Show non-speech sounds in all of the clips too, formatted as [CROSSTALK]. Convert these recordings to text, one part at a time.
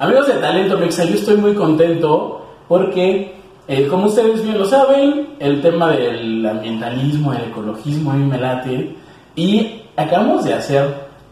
Amigos de Talento Mexa, yo estoy muy contento porque, eh, como ustedes bien lo saben, el tema del ambientalismo, el ecologismo a mí me late y acabamos de hacer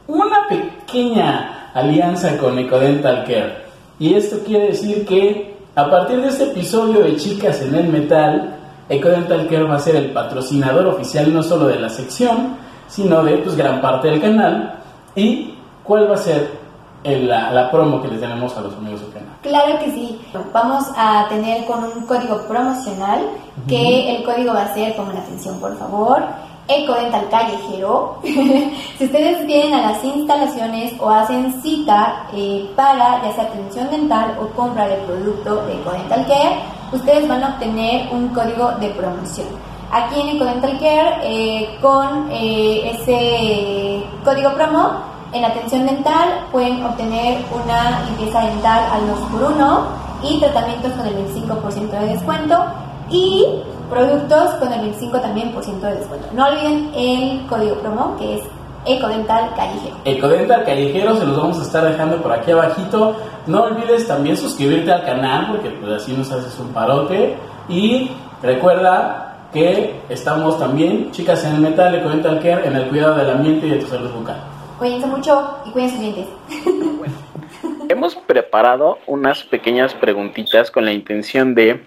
una pequeña alianza con Ecodental Care. Y esto quiere decir que a partir de este episodio de Chicas en el Metal, Ecodental Care va a ser el patrocinador oficial no solo de la sección, sino de pues, gran parte del canal. ¿Y cuál va a ser la, la, promo que les tenemos a los amigos del canal. Claro que sí. Vamos a tener con un código promocional, que el código va a ser, pongan atención por favor, Ecodental Callejero. [LAUGHS] si ustedes vienen a las instalaciones o hacen cita eh, para ya sea atención dental o compra de producto de Ecodental Care, ustedes van a obtener un código de promoción. Aquí en Ecodental Care, eh, con eh, ese código promo, en atención dental pueden obtener una limpieza dental al 2 por 1 y tratamientos con el 25% de descuento y productos con el 25 también por ciento de descuento. No olviden el código promo que es Ecodental Callejero. Ecodental Callejero se los vamos a estar dejando por aquí abajito. No olvides también suscribirte al canal porque pues así nos haces un parote y recuerda que estamos también, chicas en el metal, Ecodental Care, en el cuidado del ambiente y de tu salud bucal. Cuídense mucho y cuiden sus dientes. Hemos preparado unas pequeñas preguntitas con la intención de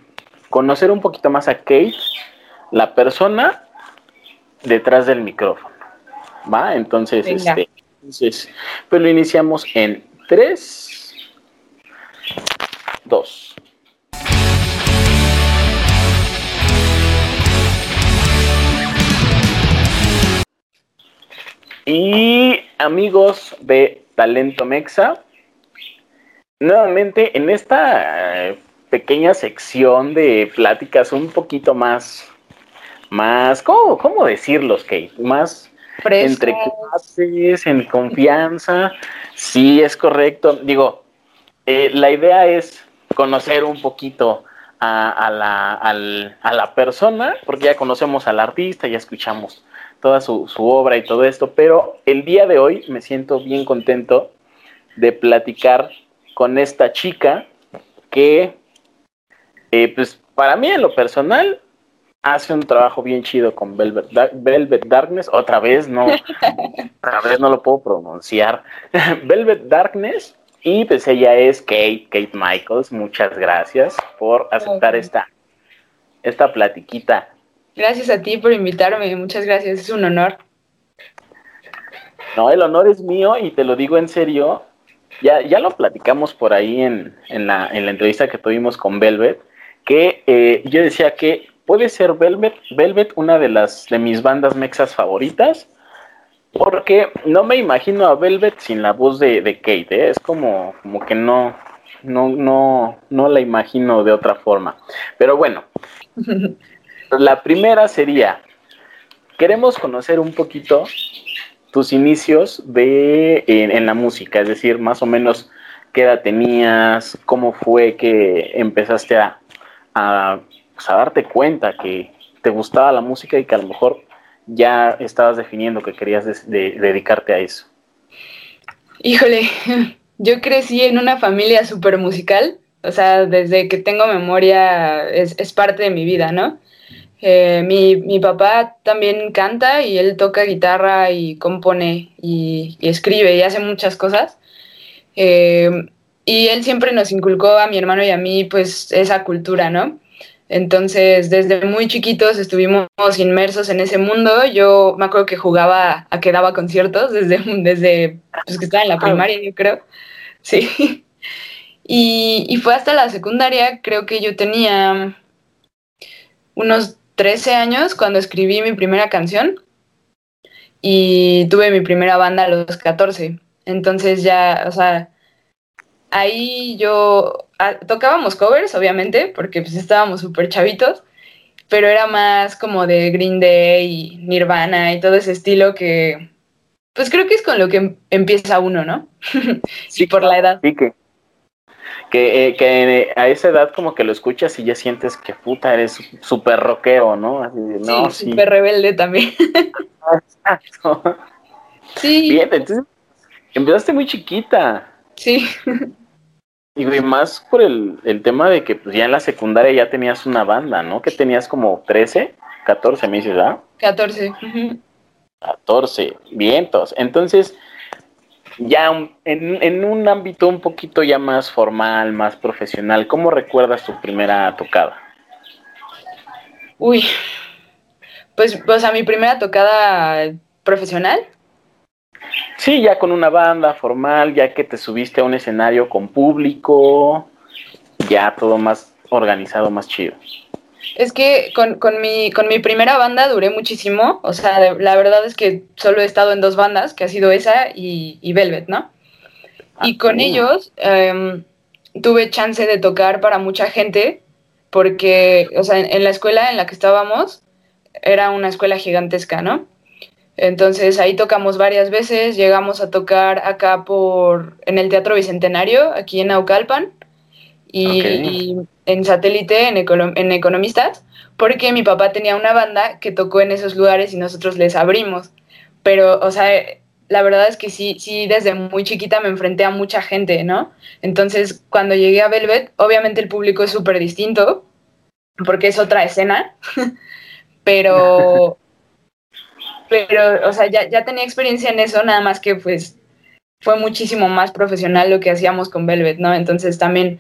conocer un poquito más a Kate, la persona detrás del micrófono. ¿Va? Entonces, este, entonces, pues lo iniciamos en 3, 2. Y amigos de Talento Mexa, nuevamente en esta eh, pequeña sección de pláticas un poquito más, más, ¿cómo, cómo decirlos, Kate? Más entre clases, en confianza. Sí, es correcto. Digo, eh, la idea es conocer un poquito a, la, a la persona, porque ya conocemos al artista, ya escuchamos toda su, obra y todo esto, pero el día de hoy me siento bien contento de platicar con esta chica que, eh, pues para mí en lo personal, hace un trabajo bien chido con Velvet, Velvet Darkness, otra vez no, [LAUGHS] otra vez no lo puedo pronunciar, [LAUGHS] Velvet Darkness, y pues ella es Kate, Kate Michaels, muchas gracias por aceptar esta, esta platiquita Gracias a ti por invitarme, muchas gracias, es un honor. No, el honor es mío y te lo digo en serio. Ya, ya lo platicamos por ahí en, la, entrevista que tuvimos con Velvet, que eh, yo decía que puede ser Velvet, Velvet una de las de mis bandas mexas favoritas, porque no me imagino a Velvet sin la voz de, Kate, ¿eh? es como, como que no, no, no, no la imagino de otra forma. Pero bueno, [LAUGHS] La primera sería, queremos conocer un poquito tus inicios de, en, la música, es decir, más o menos qué edad tenías, cómo fue que empezaste a, a, pues, darte cuenta que te gustaba la música y que a lo mejor ya estabas definiendo que querías dedicarte a eso. Híjole, [LAUGHS] yo crecí en una familia súper musical, o sea, desde que tengo memoria es, es parte de mi vida, ¿no? Eh, mi, mi, papá también canta y él toca guitarra y compone y, escribe y hace muchas cosas. Eh, y él siempre nos inculcó a mi hermano y a mí pues esa cultura, ¿no? Entonces, desde muy chiquitos estuvimos inmersos en ese mundo. Yo me acuerdo que jugaba a que daba conciertos desde, [LAUGHS] desde pues, que estaba en la primaria, yo creo. Sí. [LAUGHS] Y, y fue hasta la secundaria, creo que yo tenía unos 13 años cuando escribí mi primera canción y tuve mi primera banda a los 14. Entonces ya, o sea, ahí yo ah, tocábamos covers, obviamente, porque pues estábamos súper chavitos, pero era más como de Green Day y Nirvana y todo ese estilo que, pues creo que es con lo que empieza uno, ¿no? [LAUGHS] sí, por la edad. Sí, que, que, eh, que, a esa edad como que lo escuchas y ya sientes que puta eres súper rockero, ¿no? no sí, súper rebelde también. [LAUGHS] Exacto. Sí. Bien, entonces empezaste muy chiquita. Sí. Y más por el, tema de que pues, ya en la secundaria ya tenías una banda, ¿no? Que tenías como 13, 14 meses, ¿verdad? 14. 14, vientos. Entonces, ya en, en, un ámbito un poquito ya más formal, más profesional, ¿cómo recuerdas tu primera tocada? Uy, pues, o sea, mi primera tocada profesional. Sí, ya con una banda formal, ya que te subiste a un escenario con público, ya todo más organizado, más chido. Es que con, mi, con mi primera banda duré muchísimo, o sea, la verdad es que solo he estado en dos bandas, que ha sido esa y, Velvet, ¿no? y ah, con ellos em, tuve chance de tocar para mucha gente, porque, o sea, en, la escuela en la que estábamos era una escuela gigantesca, ¿no? Entonces ahí tocamos varias veces, llegamos a tocar acá por, en el Teatro Bicentenario, aquí en Naucalpan, y, en satélite, en, en Economistas, porque mi papá tenía una banda que tocó en esos lugares y nosotros les abrimos. Pero, o sea, la verdad es que sí, sí, desde muy chiquita me enfrenté a mucha gente, ¿no? Entonces, cuando llegué a Velvet, obviamente el público es súper distinto, porque es otra escena, [LAUGHS] pero, [LAUGHS] pero, o sea, ya, ya tenía experiencia en eso, nada más que pues fue muchísimo más profesional lo que hacíamos con Velvet, ¿no? Entonces también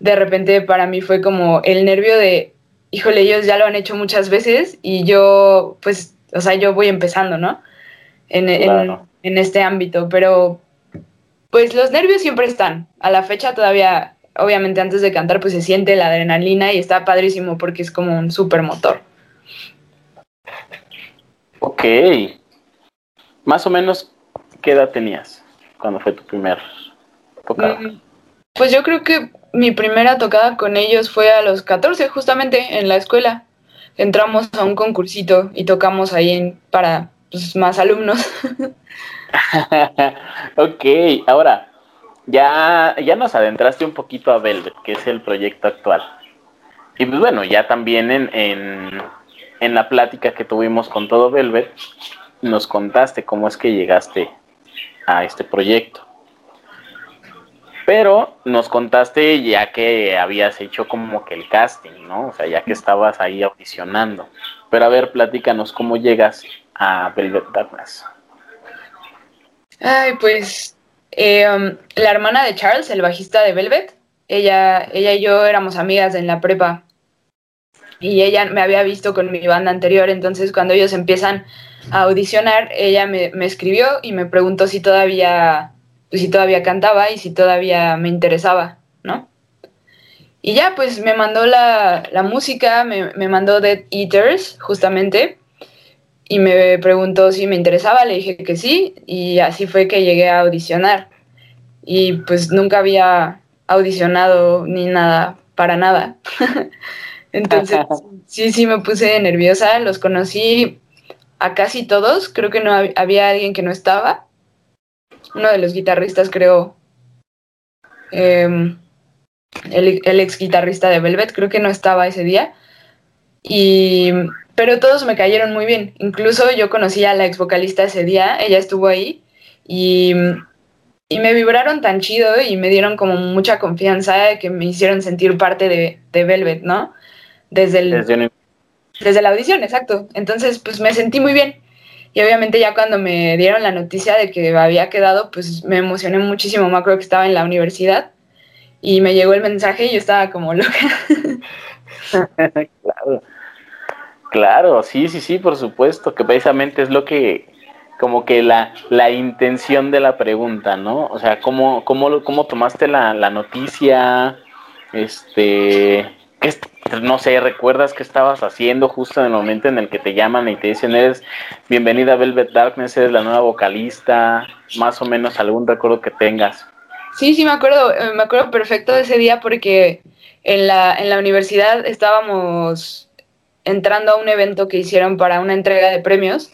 de repente para mí fue como el nervio de, híjole, ellos ya lo han hecho muchas veces y yo, pues, o sea, yo voy empezando, ¿no? En, en, este ámbito, pero pues los nervios siempre están. A la fecha todavía, obviamente antes de cantar, pues se siente la adrenalina y está padrísimo porque es como un super motor. Ok. Más o menos, ¿qué edad tenías cuando fue tu primer tocada? Mm, pues yo creo que mi primera tocada con ellos fue a los 14, justamente en la escuela. Entramos a un concursito y tocamos ahí para pues, más alumnos. [LAUGHS] ok, ahora ya, ya nos adentraste un poquito a Velvet, que es el proyecto actual. Y pues bueno, ya también en, en, en la plática que tuvimos con todo Velvet, nos contaste cómo es que llegaste a este proyecto. Pero nos contaste ya que habías hecho como que el casting, ¿no? O sea, ya que estabas ahí audicionando. Pero a ver, platícanos cómo llegas a Velvet Darkness. Ay, pues um, la hermana de Charles, el bajista de Velvet, ella, ella y yo éramos amigas en la prepa. Y ella me había visto con mi banda anterior, entonces cuando ellos empiezan a audicionar, ella me, me escribió y me preguntó si todavía pues, si todavía cantaba y si todavía me interesaba, ¿no? Y ya, pues me mandó la, música, me, me, mandó Dead Eaters, justamente, y me preguntó si me interesaba, le dije que sí, y así fue que llegué a audicionar. Y pues nunca había audicionado ni nada, para nada. [LAUGHS] Entonces, [LAUGHS] sí, sí me puse nerviosa, los conocí a casi todos, creo que no había alguien que no estaba uno de los guitarristas, creo, em, el, ex guitarrista de Velvet, creo que no estaba ese día. Y, pero todos me cayeron muy bien. Incluso yo conocí a la ex vocalista ese día, ella estuvo ahí y, me vibraron tan chido y me dieron como mucha confianza que me hicieron sentir parte de, Velvet, ¿no? Desde, el, desde la audición, exacto. Entonces, pues me sentí muy bien. Y obviamente ya cuando me dieron la noticia de que había quedado, pues me emocioné muchísimo. Me acuerdo que estaba en la universidad y me llegó el mensaje y yo estaba como loca. claro. Claro, sí, sí, sí, por supuesto, que precisamente es lo que, como que la, la intención de la pregunta, ¿no? O sea, ¿cómo, cómo, cómo tomaste la, la noticia? Este, no sé, ¿recuerdas qué estabas haciendo justo en el momento en el que te llaman y te dicen, eres bienvenida a Velvet Darkness, eres la nueva vocalista, más o menos algún recuerdo que tengas? Sí, sí, me acuerdo, eh, me acuerdo perfecto de ese día porque en la, en la universidad estábamos entrando a un evento que hicieron para una entrega de premios.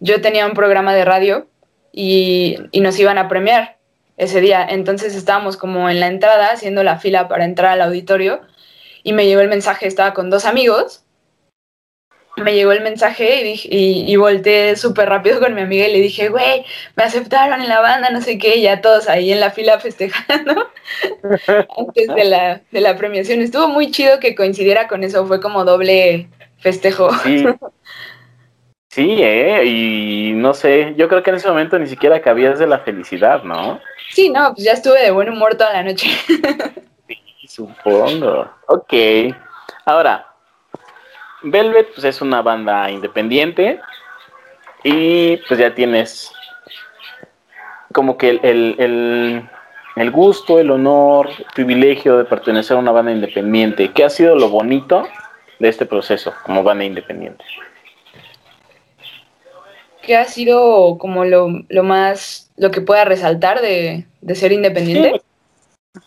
Yo tenía un programa de radio y, y nos iban a premiar ese día. Entonces estábamos como en la entrada haciendo la fila para entrar al auditorio y me llegó el mensaje, estaba con dos amigos me llegó el mensaje y, dije, y, volteé súper rápido con mi amiga y le dije, güey, me aceptaron en la banda, no sé qué, y ya todos ahí en la fila festejando [LAUGHS] antes de la, de la premiación. Estuvo muy chido que coincidiera con eso, fue como doble festejo. Sí. Sí, eh, y no sé, yo creo que en ese momento ni siquiera cabías de la felicidad, ¿no? Sí, no, pues ya estuve de buen humor toda la noche. [LAUGHS] supongo. Ok. Ahora, Velvet pues, es una banda independiente y pues ya tienes como que el, el, gusto, el honor, el privilegio de pertenecer a una banda independiente. ¿Qué ha sido lo bonito de este proceso como banda independiente? ¿Qué ha sido como lo, más, lo que pueda resaltar de, ser independiente?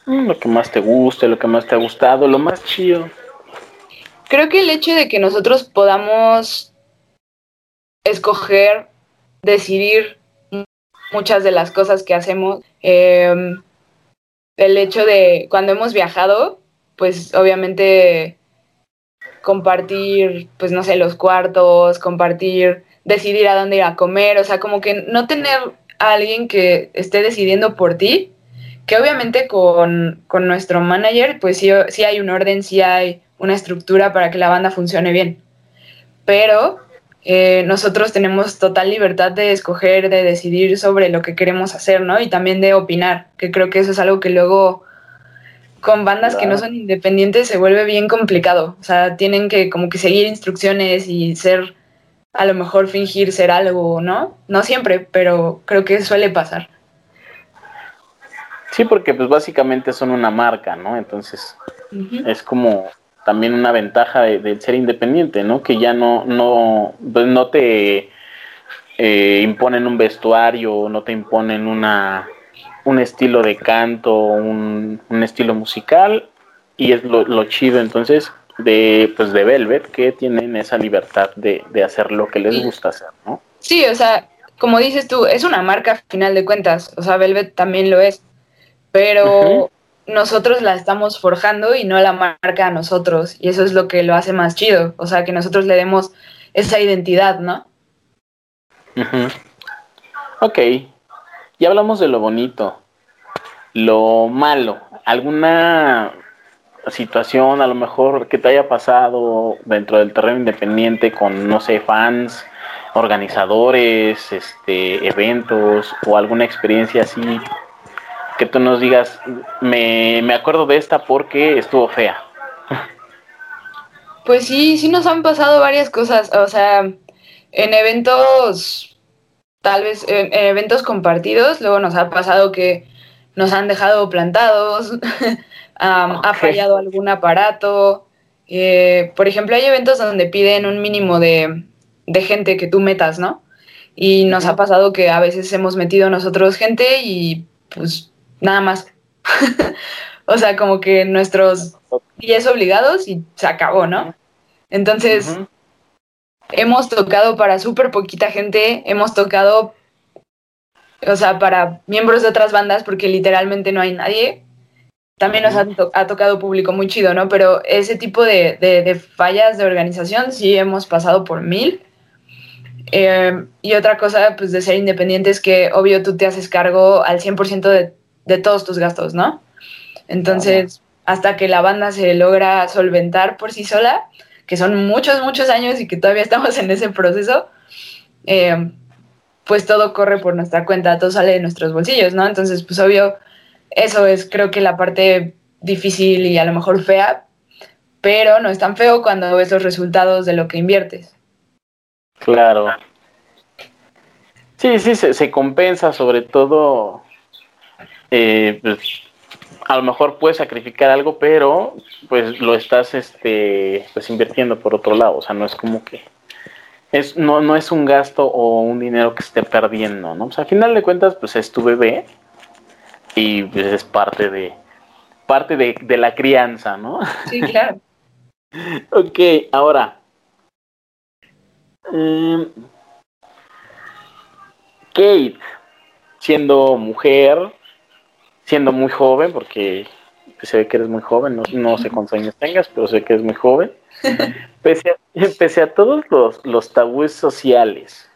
Lo que más te guste, lo que más te ha gustado, lo más chido. Creo que el hecho de que nosotros podamos escoger, decidir muchas de las cosas que hacemos, em, el hecho de cuando hemos viajado, pues obviamente compartir, pues no sé, los cuartos, compartir, decidir a dónde ir a comer, o sea, como que no tener a alguien que esté decidiendo por ti, que obviamente con, con nuestro manager, pues sí, sí hay un orden, sí hay una estructura para que la banda funcione bien. Pero eh, nosotros tenemos total libertad de escoger, de decidir sobre lo que queremos hacer, ¿no? Y también de opinar, que creo que eso es algo que luego con bandas que no son independientes se vuelve bien complicado. O sea, tienen que como que seguir instrucciones y ser, a lo mejor fingir ser algo, ¿no? No siempre, pero creo que suele pasar. Sí, porque pues básicamente son una marca, ¿no? Entonces es como también una ventaja de, ser independiente, ¿no? Que ya no, no, pues no te eh, imponen un vestuario, no te imponen una, un estilo de canto, un, estilo musical, y es lo, chido entonces de, pues de Velvet, que tienen esa libertad de, hacer lo que les gusta hacer, ¿no? Sí, o sea, como dices tú, es una marca a final de cuentas, o sea, Velvet también lo es, pero nosotros la estamos forjando y no la marca a nosotros. Y eso es lo que lo hace más chido. O sea, que nosotros le demos esa identidad, ¿no? Ok. Ya hablamos de lo bonito. Lo malo. ¿Alguna situación a lo mejor que te haya pasado dentro del terreno independiente con, no sé, fans, organizadores, este, eventos o alguna experiencia así que tú nos digas, me, me acuerdo de esta porque estuvo fea. Pues sí, sí nos han pasado varias cosas, o sea, en eventos, tal vez en, eventos compartidos, luego nos ha pasado que nos han dejado plantados, [LAUGHS] ha fallado algún aparato. Eh, por ejemplo, hay eventos donde piden un mínimo de, de gente que tú metas, ¿no? Y nos ha pasado que a veces hemos metido nosotros gente y pues nada más. [LAUGHS] o sea, como que nuestros 10 obligados y se acabó, ¿no? Entonces, hemos tocado para súper poquita gente, hemos tocado, o sea, para miembros de otras bandas, porque literalmente no hay nadie. También nos ha, tocado público muy chido, ¿no? Pero ese tipo de, fallas de organización sí hemos pasado por mil. Eh, y otra cosa, pues, de ser independiente es que, obvio, tú te haces cargo al 100% de de todos tus gastos, ¿no? Entonces, hasta que la banda se logra solventar por sí sola, que son muchos, muchos años y que todavía estamos en ese proceso, eh, pues todo corre por nuestra cuenta, todo sale de nuestros bolsillos, ¿no? Entonces, pues obvio, eso es creo que la parte difícil y a lo mejor fea, pero no es tan feo cuando ves los resultados de lo que inviertes. Claro. Sí, sí, se, se compensa sobre todo eh, pues, a lo mejor puedes sacrificar algo, pero pues lo estás este, pues invirtiendo por otro lado. O sea, no es como que es, no, no es un gasto o un dinero que esté perdiendo, ¿no? O sea, a final de cuentas, pues es tu bebé y pues es parte de parte de, la crianza, ¿no? Sí, claro. [LAUGHS] ok, ahora. Em, Kate, siendo mujer, siendo muy joven, porque se ve que eres muy joven, no, sé cuántos años tengas, pero sé que eres muy joven. Pese a, pese a todos los, los tabúes sociales,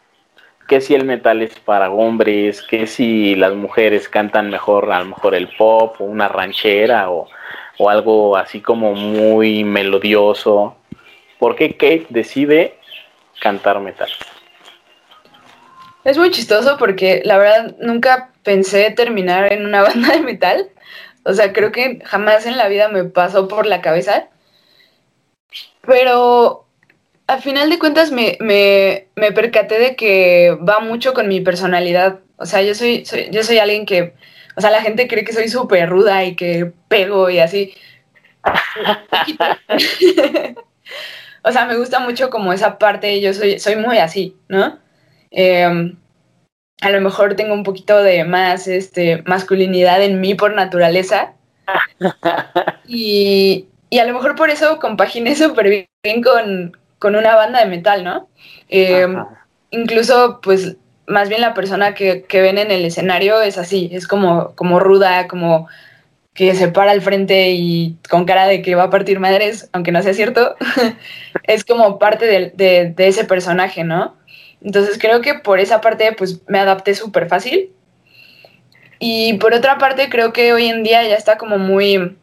que si el metal es para hombres, que si las mujeres cantan mejor, a lo mejor el pop o una ranchera o, o algo así como muy melodioso. ¿Por qué Kate decide cantar metal? Es muy chistoso porque la verdad nunca pensé terminar en una [LAUGHS] banda de metal. O sea, creo que jamás en la vida me pasó por la cabeza. Pero al final de cuentas me, percaté de que va mucho con mi personalidad. O sea, yo soy, yo soy alguien que, o sea, la gente cree que soy súper ruda y que pego y así. [LAUGHS] o sea, me gusta mucho como esa parte, yo soy, soy muy así, ¿no? Em, a lo mejor tengo un poquito de más este, masculinidad en mí por naturaleza. [LAUGHS] y, a lo mejor por eso compaginé súper bien con, una banda de metal, ¿no? Em, incluso, pues, más bien la persona que, ven en el escenario es así, es como, como ruda, como que se para al frente y con cara de que va a partir madres, aunque no sea cierto, [LAUGHS] es como parte de, de ese personaje, ¿no? Entonces creo que por esa parte pues me adapté súper fácil. Y por otra parte creo que hoy en día ya está como muy,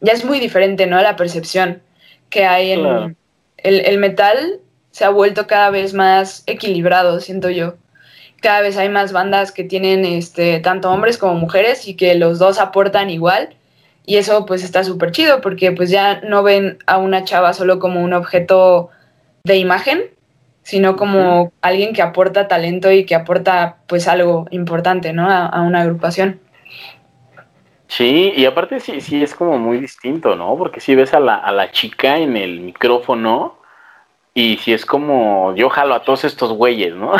ya es muy diferente, ¿no? La percepción que hay en el, metal se ha vuelto cada vez más equilibrado, siento yo. Cada vez hay más bandas que tienen este, tanto hombres como mujeres y que los dos aportan igual. Y eso pues está súper chido porque pues ya no ven a una chava solo como un objeto de imagen, sino como alguien que aporta talento y que aporta pues algo importante, ¿no? A, una agrupación. Sí, y aparte sí, sí es como muy distinto, ¿no? Porque si ves a la, a la chica en el micrófono y si es como yo jalo a todos estos güeyes, ¿no?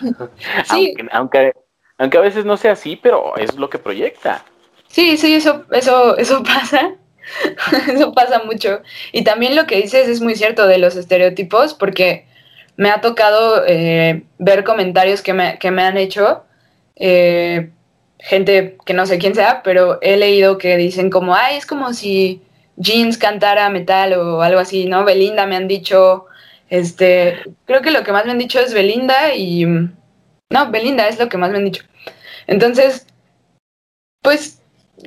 [LAUGHS] Sí. aunque, aunque, aunque a veces no sea así, pero es lo que proyecta. Sí, sí, eso, eso, eso [LAUGHS] pasa. eso pasa mucho. Y también lo que dices es muy cierto de los estereotipos, porque me ha tocado eh, ver comentarios que me, han hecho, eh, gente que no sé quién sea, pero he leído que dicen como, ay, es como si Jeans cantara metal o algo así, ¿no? Belinda me han dicho, este, creo que lo que más me han dicho es Belinda y, no, Belinda es lo que más me han dicho. Entonces, pues,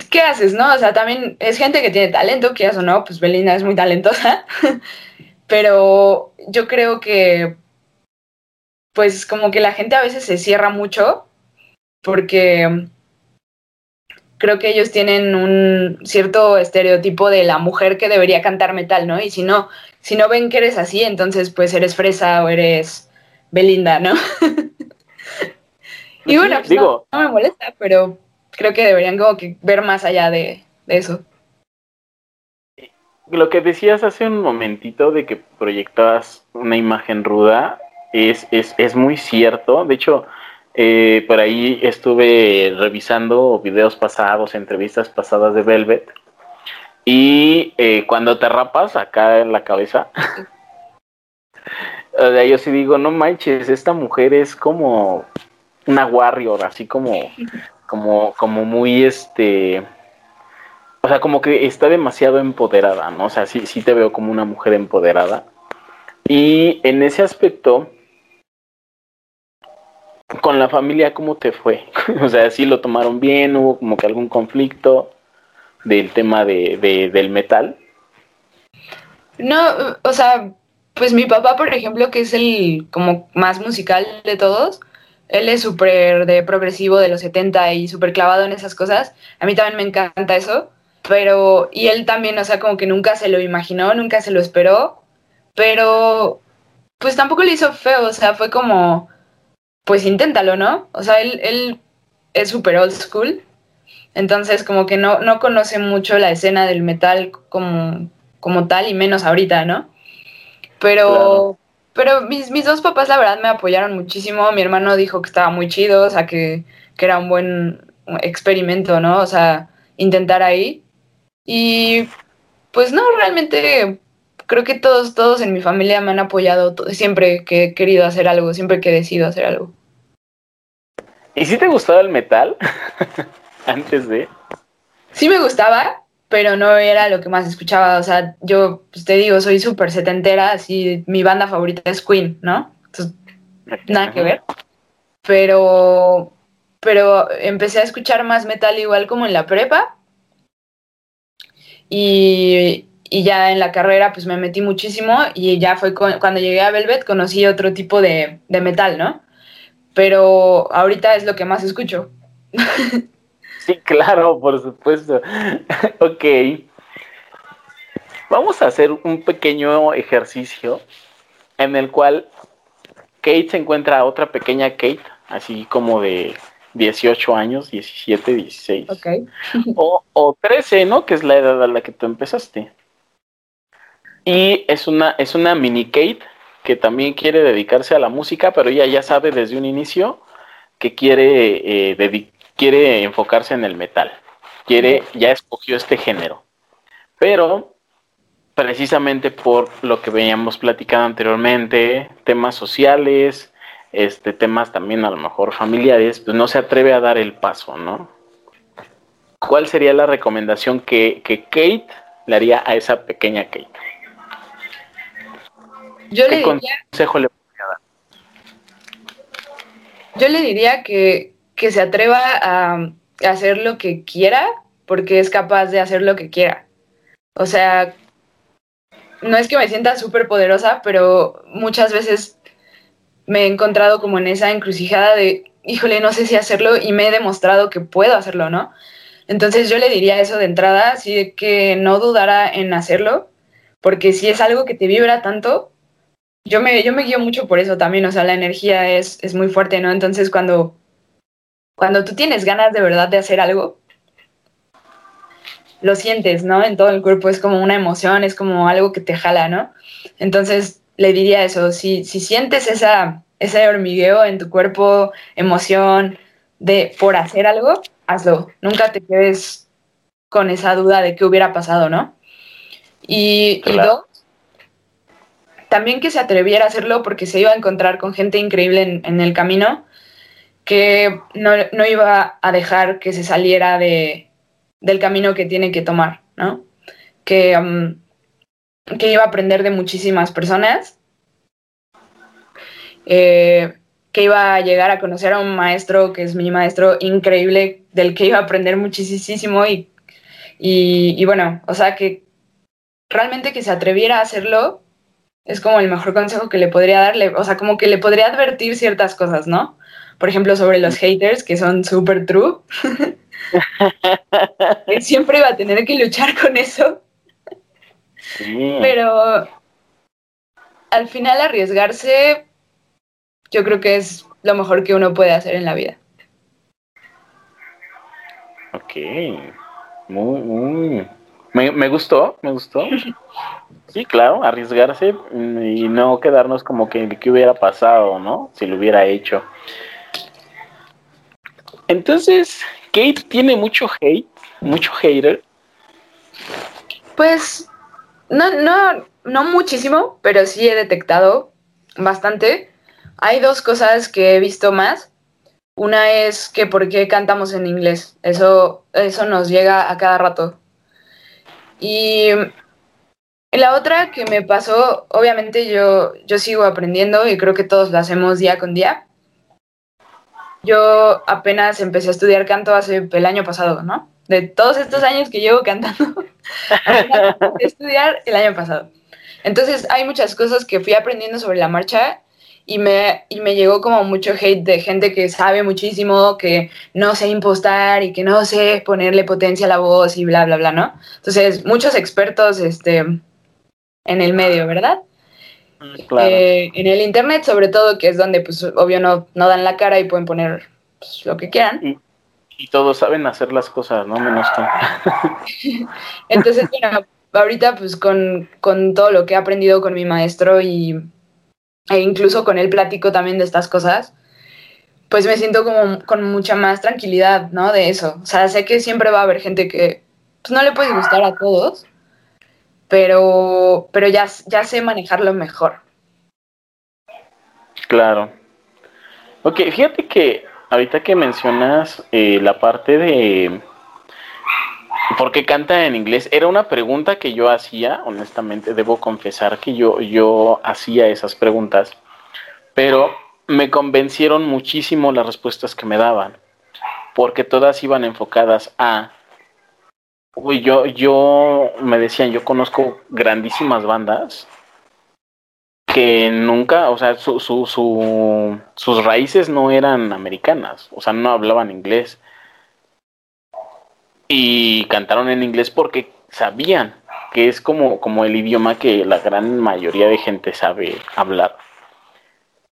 ¿qué haces, no? O sea, también es gente que tiene talento, quieras o no, pues Belinda es muy talentosa, [LAUGHS] pero yo creo que pues como que la gente a veces se cierra mucho porque creo que ellos tienen un cierto estereotipo de la mujer que debería cantar metal, ¿no? Y si no, si no ven que eres así, entonces pues eres fresa o eres Belinda, ¿no? [LAUGHS] y bueno, pues no, me molesta, pero creo que deberían como que ver más allá de, de eso. Lo que decías hace un momentito de que proyectabas una imagen ruda, es, es, es muy cierto. De hecho, eh, por ahí estuve revisando videos pasados, entrevistas pasadas de Velvet. Y eh, cuando te rapas acá en la cabeza, [LAUGHS] yo sí digo, no manches, esta mujer es como una warrior, así como, como, como muy este, o sea, como que está demasiado empoderada, ¿no? O sea, sí, sí te veo como una mujer empoderada. Y en ese aspecto, con la familia, ¿cómo te fue? [LAUGHS] o sea, ¿sí lo tomaron bien? ¿Hubo como que algún conflicto del tema de, del metal? No, o sea, pues mi papá, por ejemplo, que es el como más musical de todos, él es súper de progresivo de los 70 y súper clavado en esas cosas. A mí también me encanta eso, pero, y él también, o sea, como que nunca se lo imaginó, nunca se lo esperó, pero pues tampoco le hizo feo, o sea, fue como, pues inténtalo, ¿no? O sea, él, él es súper old school, entonces como que no, no conoce mucho la escena del metal como, como tal y menos ahorita, ¿no? Pero, pero mis, mis, dos papás la verdad me apoyaron muchísimo, mi hermano dijo que estaba muy chido, o sea, que, que era un buen experimento, ¿no? O sea, intentar ahí. Y pues no, realmente creo que todos, todos en mi familia me han apoyado siempre que he querido hacer algo, siempre que he decidido hacer algo. ¿Y si te gustaba el metal [LAUGHS] antes de? Sí me gustaba, pero no era lo que más escuchaba. O sea, yo pues, te digo, soy súper setentera, así mi banda favorita es Queen, ¿no? Entonces, nada que ver. Pero, pero empecé a escuchar más metal igual como en la prepa. Y, y ya en la carrera pues me metí muchísimo y ya fue cuando llegué a Velvet conocí otro tipo de, de metal, ¿no? Pero ahorita es lo que más escucho. [LAUGHS] Sí, claro, por supuesto. [LAUGHS] ok. Vamos a hacer un pequeño ejercicio en el cual Kate se encuentra a otra pequeña Kate, así como de 18 años, 17, 16. Ok. [LAUGHS] o, o 13, ¿no? Que es la edad a la que tú empezaste. Y es una, es una mini Kate que también quiere dedicarse a la música, pero ella ya sabe desde un inicio que quiere eh, quiere enfocarse en el metal, quiere, ya escogió este género, pero precisamente por lo que veníamos platicando anteriormente, temas sociales, este, temas también a lo mejor familiares, pues no se atreve a dar el paso, ¿no? ¿Cuál sería la recomendación que, que Kate le haría a esa pequeña Kate? Yo ¿Qué le consejo le podría dar? Yo le diría que que se atreva a, hacer lo que quiera porque es capaz de hacer lo que quiera. O sea, no es que me sienta súper poderosa, pero muchas veces me he encontrado como en esa encrucijada de, híjole, no sé si hacerlo y me he demostrado que puedo hacerlo, ¿no? Entonces yo le diría eso de entrada, así que no dudara en hacerlo, porque si es algo que te vibra tanto, yo me, yo me guío mucho por eso también, o sea, la energía es, es muy fuerte, ¿no? Entonces cuando cuando tú tienes ganas de verdad de hacer algo, lo sientes, ¿no? En todo el cuerpo es como una emoción, es como algo que te jala, ¿no? Entonces le diría eso, si, si sientes esa, ese hormigueo en tu cuerpo, emoción de por hacer algo, hazlo. Nunca te quedes con esa duda de qué hubiera pasado, ¿no? Y, dos, también que se atreviera a hacerlo porque se iba a encontrar con gente increíble en, el camino que no, iba a dejar que se saliera de, del camino que tiene que tomar, ¿no? Que, um, que iba a aprender de muchísimas personas, eh, que iba a llegar a conocer a un maestro que es mi maestro increíble, del que iba a aprender muchísimo y, y, y bueno, o sea que realmente que se atreviera a hacerlo es como el mejor consejo que le podría darle, o sea, como que le podría advertir ciertas cosas, ¿no? por ejemplo, sobre los haters, que son súper true. [LAUGHS] siempre iba a tener que luchar con eso. Pero al final arriesgarse, yo creo que es lo mejor que uno puede hacer en la vida. Ok, muy, muy. Me, me gustó, me gustó. [LAUGHS] Sí, claro, arriesgarse y no quedarnos como que qué hubiera pasado, ¿no? Si lo hubiera hecho. Entonces, Kate tiene mucho hate, mucho hater. Pues, no, no, no muchísimo, pero sí he detectado bastante. Hay dos cosas que he visto más. Una es que por qué cantamos en inglés. Eso, eso nos llega a cada rato. Y la otra que me pasó, obviamente yo, yo sigo aprendiendo y creo que todos lo hacemos día con día. Yo apenas empecé a estudiar canto hace el año pasado, ¿no? De todos estos años que llevo cantando, [LAUGHS] empecé a estudiar el año pasado. Entonces hay muchas cosas que fui aprendiendo sobre la marcha y me, y me llegó como mucho hate de gente que sabe muchísimo, que no sé impostar y que no sé ponerle potencia a la voz y bla, bla, bla, ¿no? Entonces, muchos expertos este, en el medio, ¿verdad? Eh, en el internet, sobre todo, que es donde, pues, obvio, no, no dan la cara y pueden poner pues, lo que quieran. Y, todos saben hacer las cosas, ¿no? Menos tú. [LAUGHS] Entonces, bueno, ahorita, pues, con, todo lo que he aprendido con mi maestro y e incluso con él platico también de estas cosas, pues me siento como con mucha más tranquilidad, ¿no? De eso. O sea, sé que siempre va a haber gente que pues, no le puede gustar a todos, pero, pero ya, ya sé manejarlo mejor. Claro. Ok, fíjate que ahorita que mencionas eh, la parte de, ¿Por qué canta en inglés? Era una pregunta que yo hacía, honestamente, debo confesar que yo, yo hacía esas preguntas, pero me convencieron muchísimo las respuestas que me daban, porque todas iban enfocadas a... Uy, yo, yo me decían, yo conozco grandísimas bandas que nunca, o sea, su, su, sus raíces no eran americanas, o sea, no hablaban inglés y cantaron en inglés porque sabían que es como, como el idioma que la gran mayoría de gente sabe hablar.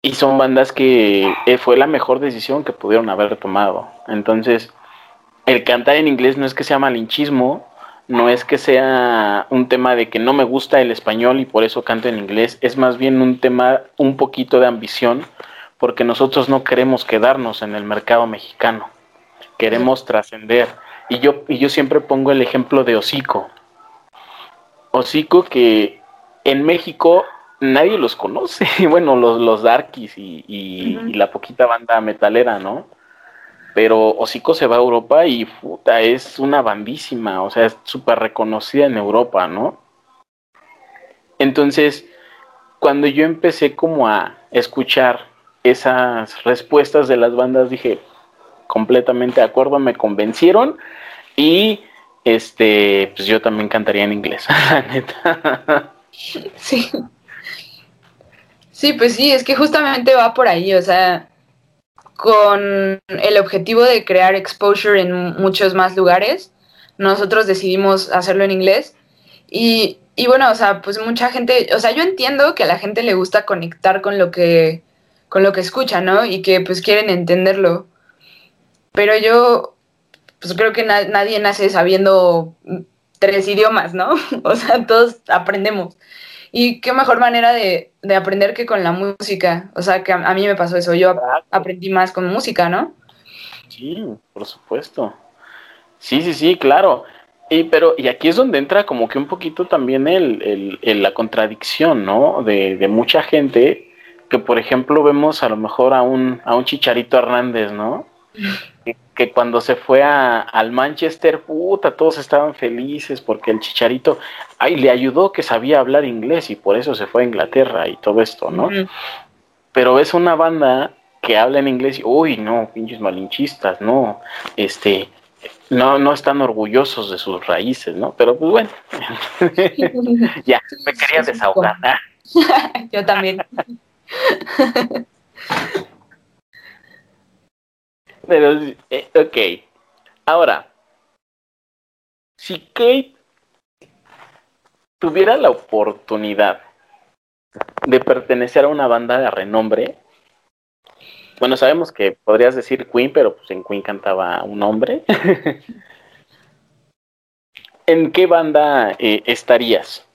Y son bandas que eh, fue la mejor decisión que pudieron haber tomado. Entonces, el cantar en inglés no es que sea malinchismo, no es que sea un tema de que no me gusta el español y por eso canto en inglés, es más bien un tema un poquito de ambición, porque nosotros no queremos quedarnos en el mercado mexicano, queremos trascender y yo, y yo siempre pongo el ejemplo de Hocico. Hocico que en México nadie los conoce. [LAUGHS] bueno, los, los Darkies y, la poquita banda metalera, ¿no? Pero Hocico se va a Europa y puta, es una bandísima, o sea, es súper reconocida en Europa, ¿no? Entonces, cuando yo empecé como a escuchar esas respuestas de las bandas, dije, completamente de acuerdo, me convencieron y este, pues yo también cantaría en inglés, [LAUGHS] la neta. Sí. Sí, pues sí, es que justamente va por ahí, o sea, con el objetivo de crear exposure en muchos más lugares, nosotros decidimos hacerlo en inglés y, y bueno, o sea, pues mucha gente, o sea, yo entiendo que a la gente le gusta conectar con lo que, con lo que escucha, ¿no? Y que pues quieren entenderlo. Pero yo, pues creo que nadie nace sabiendo tres idiomas, ¿no? [LAUGHS] o sea, todos aprendemos. Y qué mejor manera de, aprender que con la música. O sea, que a, mí me pasó eso. Yo aprendí más con música, ¿no? Sí, por supuesto. Sí, sí, sí, claro. Y, pero, y aquí es donde entra como que un poquito también el, la contradicción, ¿no? De, de, mucha gente que, por ejemplo, vemos a lo mejor a un, a un Chicharito Hernández, ¿no? Que, cuando se fue a, al Manchester, puta, todos estaban felices porque el chicharito, ay, le ayudó que sabía hablar inglés y por eso se fue a Inglaterra y todo esto, ¿no? Pero es una banda que habla en inglés y, uy, no, pinches malinchistas, no, este, no, no están orgullosos de sus raíces, ¿no? Pero pues bueno, [LAUGHS] ya, me quería desahogar. [LAUGHS] Yo también. [LAUGHS] Pero, eh, ok. Ahora, si Kate tuviera la oportunidad de pertenecer a una banda de renombre, bueno, sabemos que podrías decir Queen, pero pues en Queen cantaba un hombre. [LAUGHS] ¿En qué banda eh, estarías?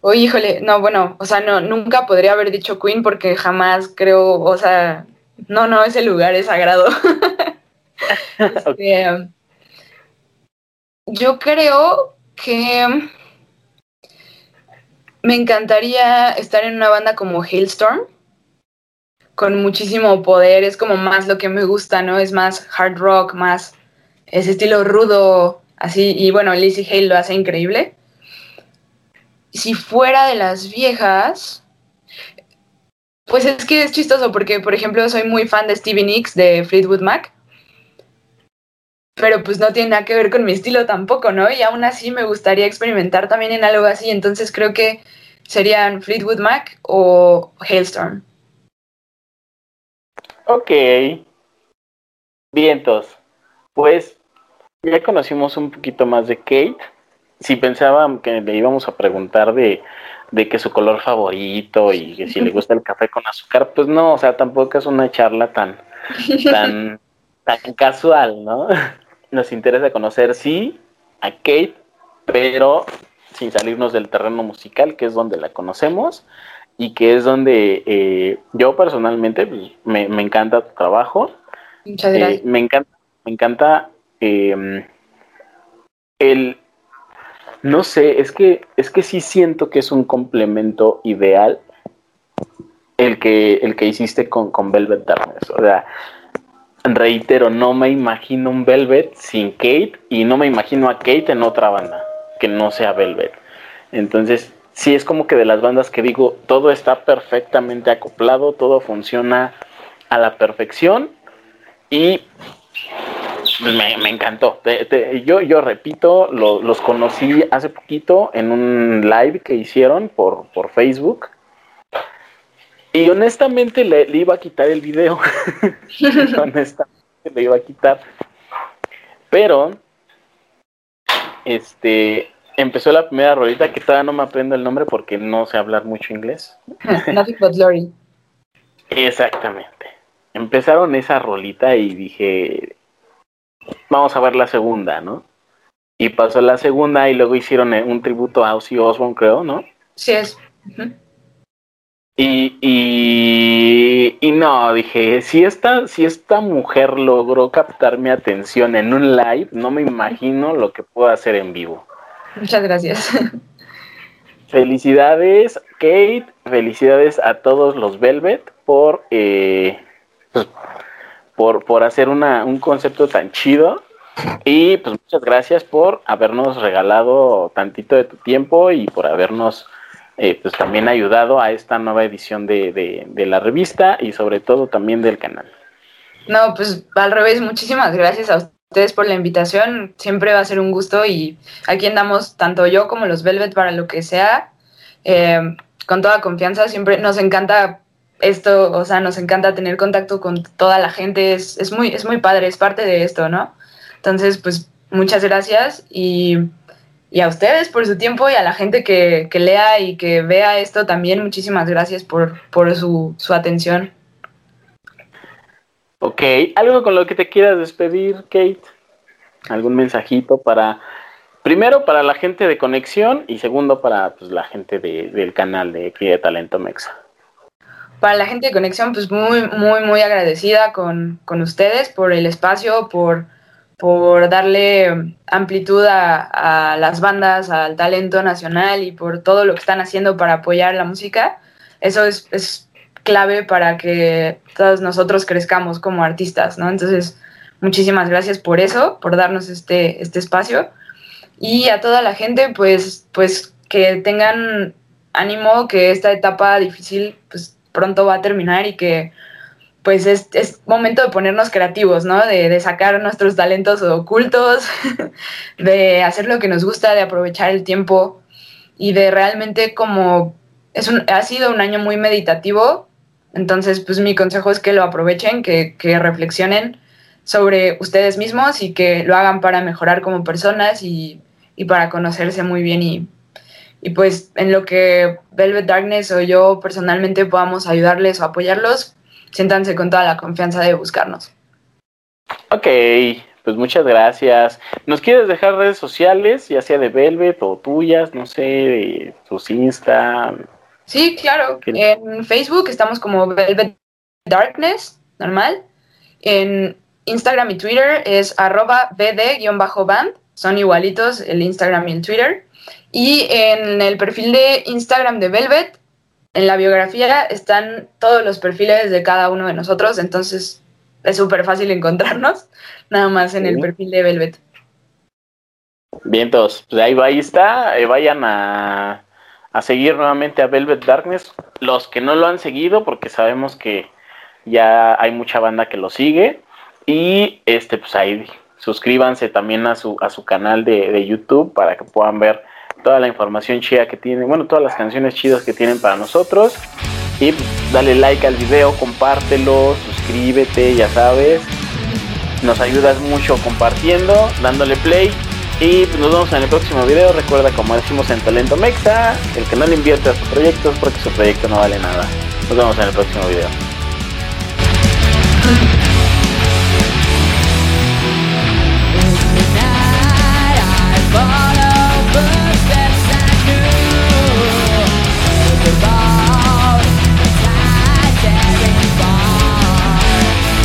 Oye, híjole, no, bueno, o sea, no, nunca podría haber dicho Queen porque jamás creo, o sea, no, no, ese lugar es sagrado. [LAUGHS] [LAUGHS] Este, yo creo que me encantaría estar en una banda como Hailstorm, con muchísimo poder, es como más lo que me gusta, ¿no? Es más hard rock, más ese estilo rudo, así, y bueno, Lizzie Hale lo hace increíble. Si fuera de las viejas, pues es que es chistoso porque, por ejemplo, soy muy fan de Stevie Nicks de Fleetwood Mac. Pero pues no tiene nada que ver con mi estilo tampoco, ¿no? Y aún así me gustaría experimentar también en algo así. Entonces creo que serían Fleetwood Mac o Hailstorm. Ok. Vientos. Pues ya conocimos un poquito más de Kate. Si pensaban que le íbamos a preguntar de de que su color favorito y que si le gusta el café con azúcar, pues no, o sea, tampoco es una charla tan, tan, [LAUGHS] tan casual, ¿no? [LAUGHS] Nos interesa conocer, sí, a Kate, pero sin salirnos del terreno musical, que es donde la conocemos y que es donde eh, yo personalmente pues, me, encanta tu trabajo. Muchas gracias. Eh, me encanta, me encanta eh, el, no sé, es que, es que sí siento que es un complemento ideal el que, el que hiciste con, con Velvet Darkness. O sea, reitero, no me imagino un Velvet sin Kate y no me imagino a Kate en otra banda que no sea Velvet. Entonces, sí es como que de las bandas que digo, todo está perfectamente acoplado, todo funciona a la perfección y me, encantó. yo, yo repito, los conocí hace poquito en un live que hicieron por, por Facebook. Y honestamente le, iba a quitar el video. [LAUGHS] honestamente le iba a quitar. Pero, este, empezó la primera rolita que todavía no me aprendo el nombre porque no sé hablar mucho inglés. [LAUGHS] Nothing but glory. Exactamente. Empezaron esa rolita y dije, vamos a ver la segunda, ¿no? Y pasó la segunda y luego hicieron eh, un tributo a Ozzy Osbourne, creo, ¿no? Sí es. y, y, y, no, dije, si esta, si esta mujer logró captar mi atención en un live, no me imagino lo que puedo hacer en vivo. Muchas gracias. [LAUGHS] Felicidades, Kate. Felicidades a todos los Velvet por, eh, pues, por, por hacer una, un concepto tan chido. Y pues muchas gracias por habernos regalado tantito de tu tiempo y por habernos eh, pues también ayudado a esta nueva edición de, de, la revista y sobre todo también del canal. No, pues al revés, muchísimas gracias a ustedes por la invitación. Siempre va a ser un gusto y aquí andamos tanto yo como los Velvet para lo que sea. Eh, con toda confianza, siempre nos encanta esto, o sea, nos encanta tener contacto con toda la gente, es, es, muy, es muy padre, es parte de esto, ¿no? Entonces, pues muchas gracias y, y a ustedes por su tiempo y a la gente que, que, lea y que vea esto también, muchísimas gracias por, por su, su atención. Ok, ¿algo con lo que te quieras despedir, Kate? ¿Algún mensajito para, primero para la gente de Conexión y segundo para pues, la gente de, del canal de aquí de Talento Mexa? Para la gente de Conexión, pues muy, muy, muy agradecida con, con ustedes por el espacio, por, por darle amplitud a, a, las bandas, al talento nacional y por todo lo que están haciendo para apoyar la música. Eso es, es clave para que todos nosotros crezcamos como artistas, ¿no? Entonces, muchísimas gracias por eso, por darnos este, este espacio. Y a toda la gente, pues, pues que tengan ánimo, que esta etapa difícil, pues pronto va a terminar y que pues es, es momento de ponernos creativos, ¿no? De, de, sacar nuestros talentos ocultos, [LAUGHS] de hacer lo que nos gusta, de aprovechar el tiempo y de realmente como es un, ha sido un año muy meditativo, entonces pues mi consejo es que lo aprovechen, que, que reflexionen sobre ustedes mismos y que lo hagan para mejorar como personas y, y para conocerse muy bien y y pues en lo que Velvet Darkness o yo personalmente podamos ayudarles o apoyarlos, siéntanse con toda la confianza de buscarnos. Ok, pues muchas gracias. ¿Nos quieres dejar redes sociales, ya sea de Velvet o tuyas, no sé, de tus Insta? Sí, claro. En Facebook estamos como Velvet Darkness, normal. En Instagram y Twitter es arroba bd-band. Son igualitos el Instagram y el Twitter. Y en el perfil de Instagram de Velvet, en la biografía están todos los perfiles de cada uno de nosotros, entonces es súper fácil encontrarnos, [LAUGHS] nada más en el perfil de Velvet. Bien, todos, pues ahí, ahí está, eh, vayan a, a seguir nuevamente a Velvet Darkness, los que no lo han seguido, porque sabemos que ya hay mucha banda que lo sigue, y este, pues ahí suscríbanse también a su, a su canal de, de YouTube para que puedan ver toda la información chida que tienen, bueno, todas las canciones chidas que tienen para nosotros. Y dale like al video, compártelo, suscríbete, ya sabes. Nos ayudas mucho compartiendo, dándole play. Y nos vemos en el próximo video. Recuerda, como decimos en Talento Mexa, el que no le invierte a su proyecto es porque su proyecto no vale nada. Nos vemos en el próximo video.